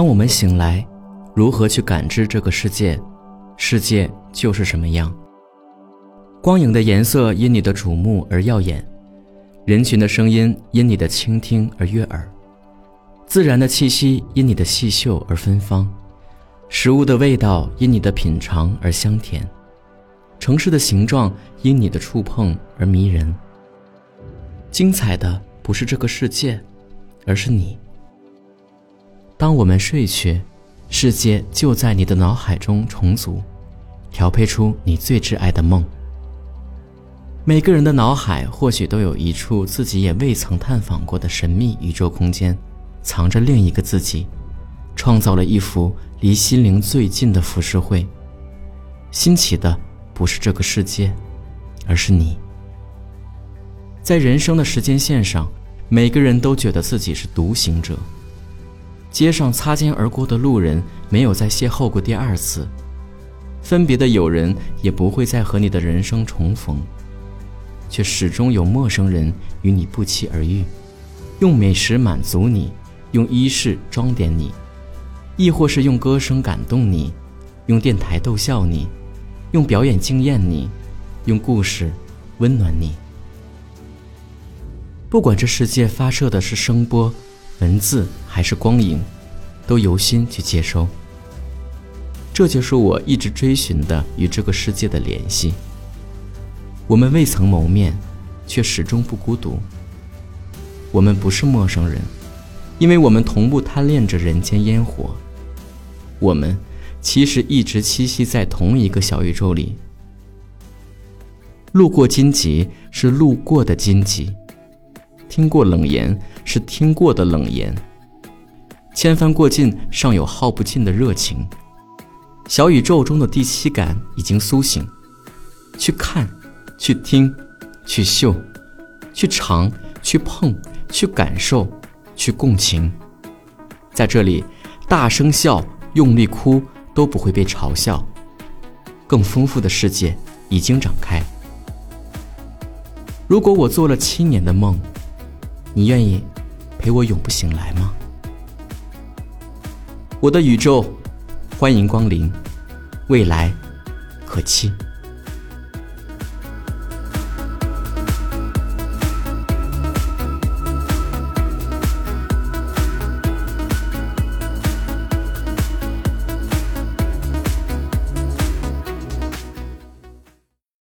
当我们醒来，如何去感知这个世界？世界就是什么样？光影的颜色因你的瞩目而耀眼，人群的声音因你的倾听而悦耳，自然的气息因你的细嗅而芬芳，食物的味道因你的品尝而香甜，城市的形状因你的触碰而迷人。精彩的不是这个世界，而是你。当我们睡去，世界就在你的脑海中重组，调配出你最挚爱的梦。每个人的脑海或许都有一处自己也未曾探访过的神秘宇宙空间，藏着另一个自己，创造了一幅离心灵最近的浮世绘。新奇的不是这个世界，而是你。在人生的时间线上，每个人都觉得自己是独行者。街上擦肩而过的路人没有再邂逅过第二次，分别的友人也不会再和你的人生重逢。却始终有陌生人与你不期而遇，用美食满足你，用衣饰装点你，亦或是用歌声感动你，用电台逗笑你，用表演惊艳你，用故事温暖你。不管这世界发射的是声波、文字还是光影，都由心去接收。这就是我一直追寻的与这个世界的联系。我们未曾谋面，却始终不孤独。我们不是陌生人，因为我们同步贪恋着人间烟火。我们其实一直栖息在同一个小宇宙里。路过荆棘是路过的荆棘，听过冷言是听过的冷言。千帆过尽，尚有耗不尽的热情。小宇宙中的第七感已经苏醒，去看。去听，去嗅，去尝，去碰，去感受，去共情。在这里，大声笑、用力哭都不会被嘲笑。更丰富的世界已经展开。如果我做了七年的梦，你愿意陪我永不醒来吗？我的宇宙，欢迎光临，未来可期。